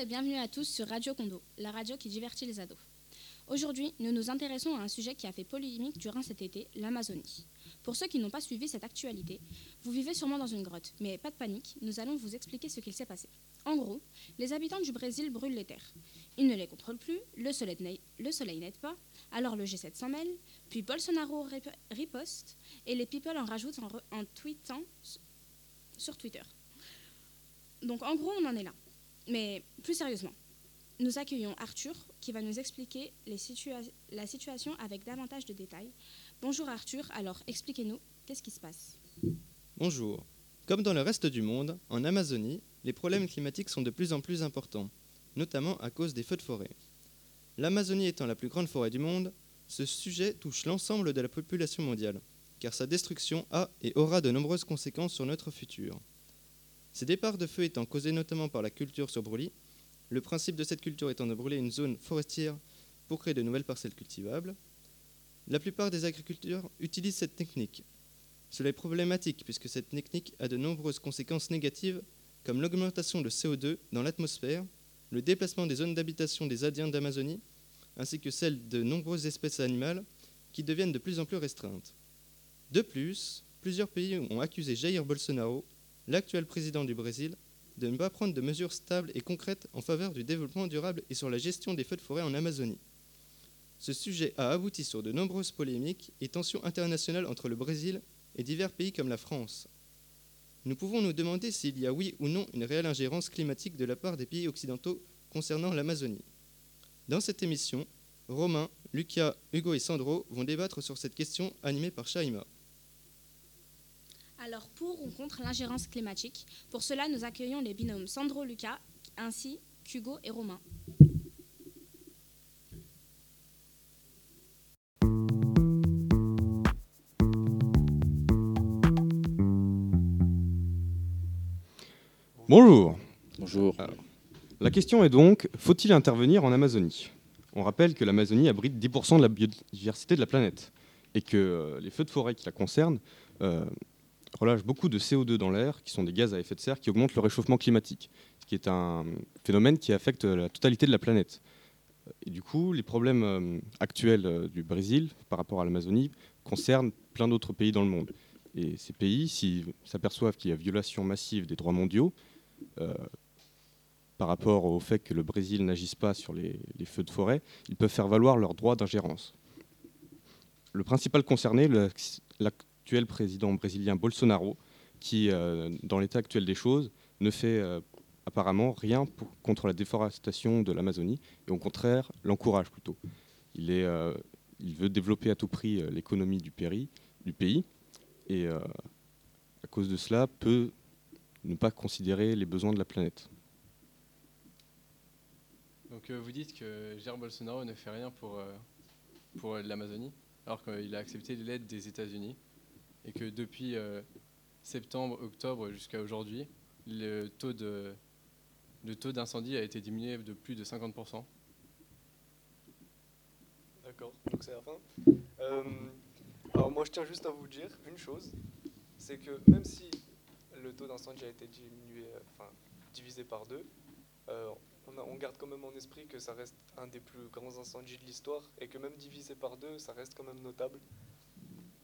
Et bienvenue à tous sur Radio Condo, la radio qui divertit les ados. Aujourd'hui, nous nous intéressons à un sujet qui a fait polémique durant cet été, l'Amazonie. Pour ceux qui n'ont pas suivi cette actualité, vous vivez sûrement dans une grotte, mais pas de panique, nous allons vous expliquer ce qu'il s'est passé. En gros, les habitants du Brésil brûlent les terres. Ils ne les contrôlent plus, le soleil n'aide pas, alors le G7 s'en mêle, puis Bolsonaro riposte et les people en rajoutent en, en tweetant sur Twitter. Donc en gros, on en est là. Mais plus sérieusement, nous accueillons Arthur qui va nous expliquer la situation avec davantage de détails. Bonjour Arthur, alors expliquez-nous, qu'est-ce qui se passe? Bonjour. Comme dans le reste du monde, en Amazonie, les problèmes climatiques sont de plus en plus importants, notamment à cause des feux de forêt. L'Amazonie étant la plus grande forêt du monde, ce sujet touche l'ensemble de la population mondiale, car sa destruction a et aura de nombreuses conséquences sur notre futur. Ces départs de feu étant causés notamment par la culture sur brûlis, le principe de cette culture étant de brûler une zone forestière pour créer de nouvelles parcelles cultivables, la plupart des agriculteurs utilisent cette technique. Cela est problématique puisque cette technique a de nombreuses conséquences négatives comme l'augmentation de CO2 dans l'atmosphère, le déplacement des zones d'habitation des Indiens d'Amazonie, ainsi que celle de nombreuses espèces animales qui deviennent de plus en plus restreintes. De plus, plusieurs pays ont accusé Jair Bolsonaro l'actuel président du Brésil de ne pas prendre de mesures stables et concrètes en faveur du développement durable et sur la gestion des feux de forêt en Amazonie. Ce sujet a abouti sur de nombreuses polémiques et tensions internationales entre le Brésil et divers pays comme la France. Nous pouvons nous demander s'il y a oui ou non une réelle ingérence climatique de la part des pays occidentaux concernant l'Amazonie. Dans cette émission, Romain, Lucas, Hugo et Sandro vont débattre sur cette question animée par Shaima. Alors, pour ou contre l'ingérence climatique, pour cela, nous accueillons les binômes Sandro Lucas ainsi qu'Hugo et Romain. Bonjour. Bonjour. la question est donc, faut-il intervenir en Amazonie? On rappelle que l'Amazonie abrite 10% de la biodiversité de la planète et que euh, les feux de forêt qui la concernent euh, relâche beaucoup de CO2 dans l'air, qui sont des gaz à effet de serre qui augmentent le réchauffement climatique, ce qui est un phénomène qui affecte la totalité de la planète. Et du coup, les problèmes euh, actuels euh, du Brésil par rapport à l'Amazonie concernent plein d'autres pays dans le monde. Et ces pays, s'ils s'aperçoivent qu'il y a violation massive des droits mondiaux, euh, par rapport au fait que le Brésil n'agisse pas sur les, feux de forêt, ils peuvent faire valoir leurs droits d'ingérence. Le principal concerné, la, président brésilien Bolsonaro, qui, euh, dans l'état actuel des choses, ne fait euh, apparemment rien contre la déforestation de l'Amazonie, et au contraire l'encourage plutôt. Il, est, euh, il, veut développer à tout prix l'économie du, du, pays, et à cause de cela peut ne pas considérer les besoins de la planète. Donc vous dites que Jair Bolsonaro ne fait rien pour, pour l'Amazonie, alors qu'il a accepté l'aide des États-Unis et que depuis euh, septembre, octobre jusqu'à aujourd'hui, le taux de le taux d'incendie a été diminué de plus de 50%. D'accord, donc c'est la fin. Euh, alors moi je tiens juste à vous dire une chose, c'est que même si le taux d'incendie a été diminué, euh, enfin divisé par deux, on, on, garde quand même en esprit que ça reste un des plus grands incendies de l'histoire et que même divisé par deux, ça reste quand même notable.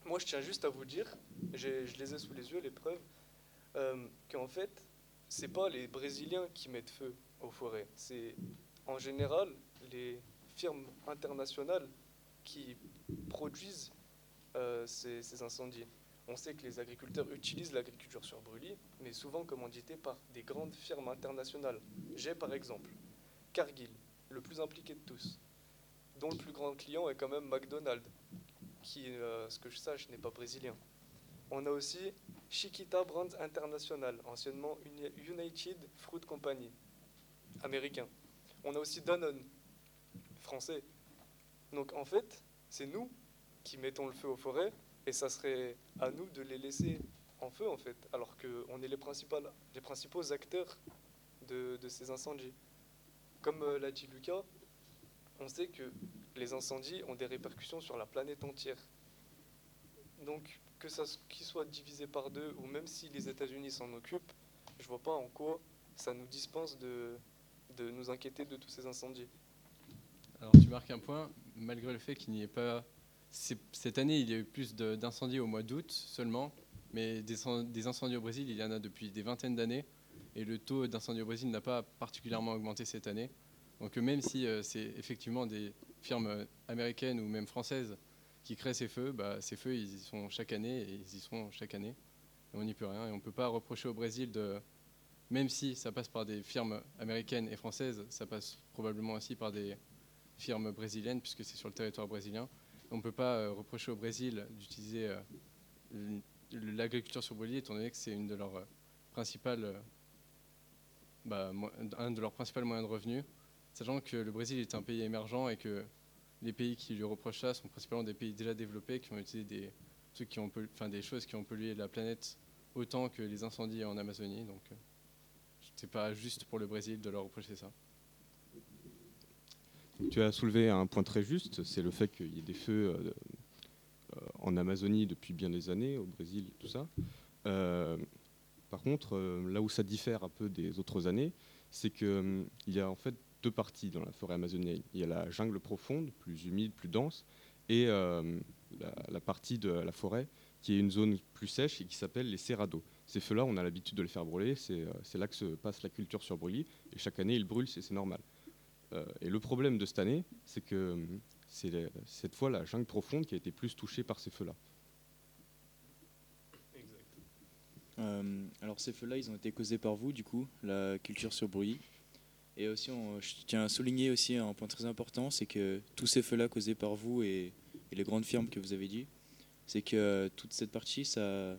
Moi, je tiens juste à vous dire, je les ai sous les yeux, les preuves, euh, qu'en fait, c'est pas les Brésiliens qui mettent feu aux forêts. C'est en général les firmes internationales qui produisent euh, ces, incendies. On sait que les agriculteurs utilisent l'agriculture sur brûlis, mais souvent commandité par des grandes firmes internationales. J'ai par exemple Cargill, le plus impliqué de tous, dont le plus grand client est quand même McDonald's, qui, euh, ce que je sache, n'est pas brésilien. On a aussi Chiquita Brands International, anciennement United Fruit Company, américain. On a aussi Danone, français. Donc en fait, c'est nous qui mettons le feu aux forêts et ça serait à nous de les laisser en feu en fait, alors qu'on est les, les principaux acteurs de, de ces incendies. Comme euh, l'a dit Lucas, on sait que les incendies ont des répercussions sur la planète entière. Donc, que ça qu'il soit divisé par deux, ou même si les États-Unis s'en occupent, je vois pas en quoi ça nous dispense de, nous inquiéter de tous ces incendies. Alors tu marques un point, malgré le fait qu'il n'y ait pas... Cette année, il y a eu plus d'incendies au mois d'août seulement, mais des, cen- des incendies au Brésil, il y en a depuis des vingtaines d'années, et le taux d'incendies au Brésil n'a pas particulièrement augmenté cette année. Donc même si euh, c'est effectivement des firmes américaines ou même françaises qui créent ces feux, bah, ces feux, ils y sont chaque année, et ils y seront chaque année. On n'y peut rien, et on ne peut pas reprocher au Brésil de... Même si ça passe par des firmes américaines et françaises, ça passe probablement aussi par des firme brésilienne, puisque c'est sur le territoire brésilien. On ne peut pas euh, reprocher au Brésil d'utiliser euh, l'agriculture sur brûlis, étant donné que c'est une de leurs euh, principales, bah, un de leurs principaux moyens de revenus, sachant que le Brésil est un pays émergent et que les pays qui lui reprochent ça sont principalement des pays déjà développés qui ont utilisé des, qui ont enfin, des choses qui ont pollué la planète autant que les incendies en Amazonie. Donc, euh, c'est pas juste pour le Brésil de leur reprocher ça. Tu as soulevé un point très juste, c'est le fait qu'il y ait des feux euh, euh, en Amazonie depuis bien des années, au Brésil, tout ça. Par contre, là où ça diffère un peu des autres années, c'est qu'il y a en fait deux parties dans la forêt amazonienne. Il y a la jungle profonde, plus humide, plus dense, et euh, la, la partie de la forêt qui est une zone plus sèche et qui s'appelle les cerrados. Ces feux-là, on a l'habitude de les faire brûler, c'est euh, c'est là que se passe la culture sur brûlis, et chaque année, ils brûlent, c'est c'est normal. Euh, et le problème de cette année, c'est que c'est cette fois la jungle profonde qui a été plus touchée par ces feux-là. Exact. Euh, alors ces feux-là, ils ont été causés par vous, du coup, la culture sur brûlis? Et aussi, on- je tiens à souligner aussi un point très important, c'est que tous ces feux-là causés par vous et, et les grandes firmes que vous avez dit, c'est que euh, toute cette partie, ça,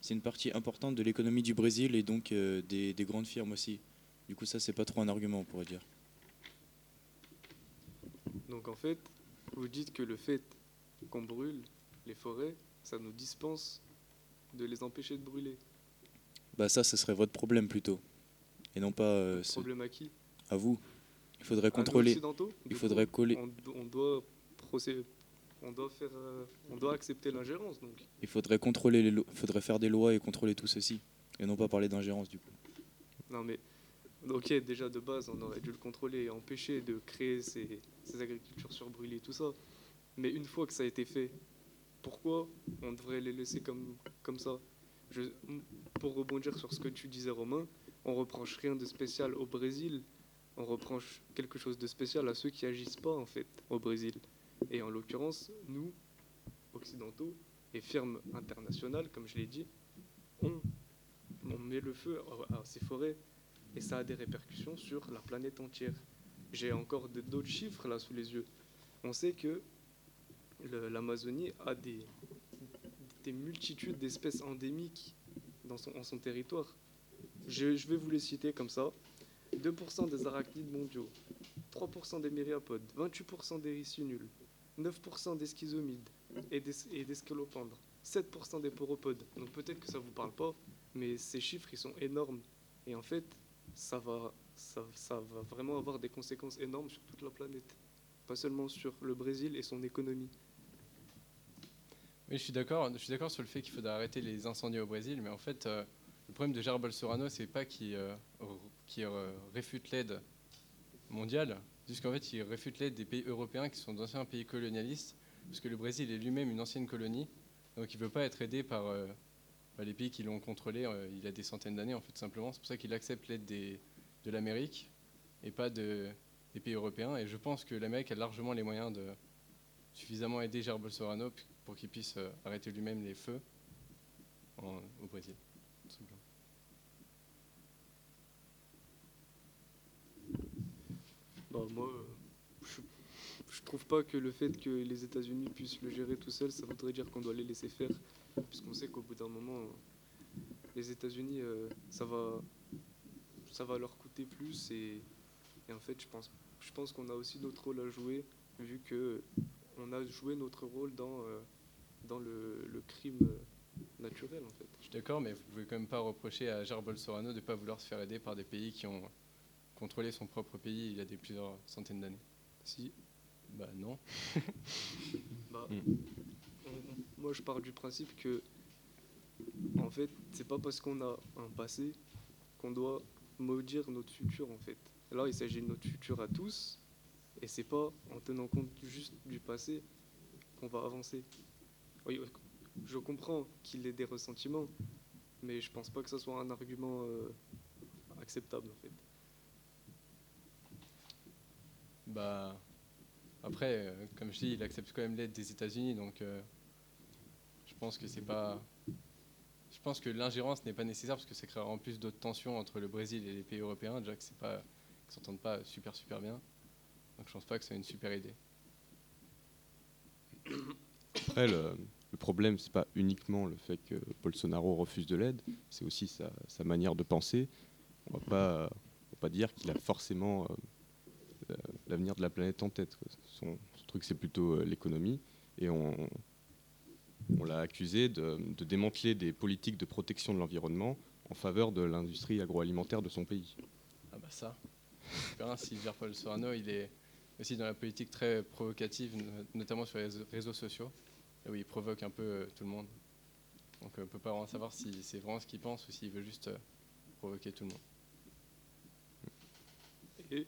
c'est une partie importante de l'économie du Brésil et donc euh, des, des grandes firmes aussi. Du coup, ça, c'est pas trop un argument, on pourrait dire. Donc en fait, vous dites que le fait qu'on brûle les forêts, ça nous dispense de les empêcher de brûler. Bah ça, ce serait votre problème plutôt, et non pas euh, ce- Problème à qui? À vous. Il faudrait contrôler. Il faudrait coller. On, do- on doit procéder, on doit faire, euh, on doit accepter l'ingérence. Donc Il faudrait contrôler les lo- faudrait faire des lois et contrôler tout ceci, et non pas parler d'ingérence du coup. non mais ok déjà de base on aurait dû le contrôler et empêcher de créer ces, ces agricultures sur brûlées tout ça. Mais une fois que ça a été fait, pourquoi on devrait les laisser comme comme ça? Je, Pour rebondir sur ce que tu disais Romain, on reproche rien de spécial au Brésil. On reproche quelque chose de spécial à ceux qui agissent pas en fait au Brésil. Et en l'occurrence, nous, occidentaux et firmes internationales, comme je l'ai dit, on, met le feu à, ces forêts et ça a des répercussions sur la planète entière. J'ai encore d'autres chiffres là sous les yeux. On sait que l'Amazonie a des, des multitudes d'espèces endémiques dans son, en son territoire. Je vais vous les citer comme ça. 2% des arachnides mondiaux, 3% des myriapodes, 28% des ricinules, 9% des schizomides et des, et des scélopendres, 7% des poropodes. Donc peut-être que ça vous parle pas, mais ces chiffres ils sont énormes. Et en fait, ça va, ça, va vraiment avoir des conséquences énormes sur toute la planète. Pas seulement sur le Brésil et son économie. Oui, je suis d'accord. Je suis d'accord sur le fait qu'il faudrait arrêter les incendies au Brésil, mais en fait, euh, le problème de Jair Bolsonaro, c'est pas qu'il euh, qu'il, euh, réfute l'aide mondiale, c'est juste qu'en fait, il réfute l'aide des pays européens qui sont d'anciens pays colonialistes, parce que le Brésil est lui-même une ancienne colonie, donc il veut pas être aidé par euh, bah, les pays qui l'ont contrôlé euh, il y a des centaines d'années, en fait, simplement. C'est pour ça qu'il accepte l'aide de l'Amérique et pas de, des pays européens. Et je pense que l'Amérique a largement les moyens de suffisamment aider Jair Bolsonaro pour qu'il puisse arrêter lui-même les feux au Brésil. tout simplement. Moi, je, trouve pas que le fait que les États-Unis puissent le gérer tout seuls, ça voudrait dire qu'on doit les laisser faire. Puisqu'on sait qu'au bout d'un moment, les États-Unis, euh, ça, va, ça va leur coûter plus. Et, en fait, je pense, je pense qu'on a aussi notre rôle à jouer, vu que on a joué notre rôle dans, euh, dans le, crime naturel, en fait. Je suis d'accord, mais vous pouvez quand même pas reprocher à Jair Bolsonaro de ne pas vouloir se faire aider par des pays qui ont contrôlé son propre pays il y a des plusieurs centaines d'années. Si, Bah non. Bah, Mm. on- moi, je pars du principe que, en fait, c'est pas parce qu'on a un passé qu'on doit maudire notre futur, en fait. là, il s'agit de notre futur à tous, et c'est pas en tenant compte juste du passé qu'on va avancer. Oui, je comprends qu'il ait des ressentiments, mais je pense pas que ce soit un argument euh, acceptable en fait. Bah, après, euh, comme je dis, il accepte quand même l'aide des États-Unis, donc euh, je pense que c'est pas. Je pense que l'ingérence n'est pas nécessaire parce que ça créera en plus d'autres tensions entre le Brésil et les pays européens, déjà que c'est pas, qu'ils s'entendent pas super super bien. Donc je pense pas que c'est une super idée. Après, le, le problème, c'est pas uniquement le fait que Bolsonaro refuse de l'aide, c'est aussi sa, manière de penser. On va pas, on va pas dire qu'il a forcément euh, l'avenir de la planète en tête. quoi. Son, son truc, c'est plutôt euh, l'économie. Et on, on l'a accusé de, de démanteler des politiques de protection de l'environnement en faveur de l'industrie agroalimentaire de son pays. Ah bah ça. Super, Silver Paul Sorano, il est aussi dans la politique très provocative, no- notamment sur les réseaux- sociaux, et où il provoque un peu euh, tout le monde. Donc euh, on ne peut pas vraiment savoir si c'est vraiment ce qu'il pense ou s'il veut juste provoquer tout le monde. Et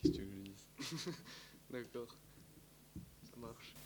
Qu'est-ce que tu veux que je dise? D'accord, ça marche.